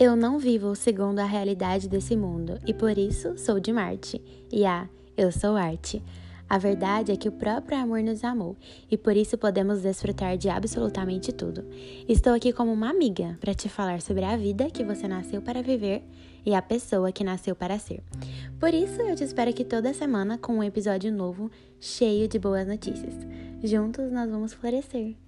Eu não vivo segundo a realidade desse mundo e por isso sou de Marte. E ah, eu sou arte. A verdade é que o próprio amor nos amou e por isso podemos desfrutar de absolutamente tudo. Estou aqui como uma amiga para te falar sobre a vida que você nasceu para viver e a pessoa que nasceu para ser. Por isso, eu te espero aqui toda semana com um episódio novo cheio de boas notícias. Juntos nós vamos florescer.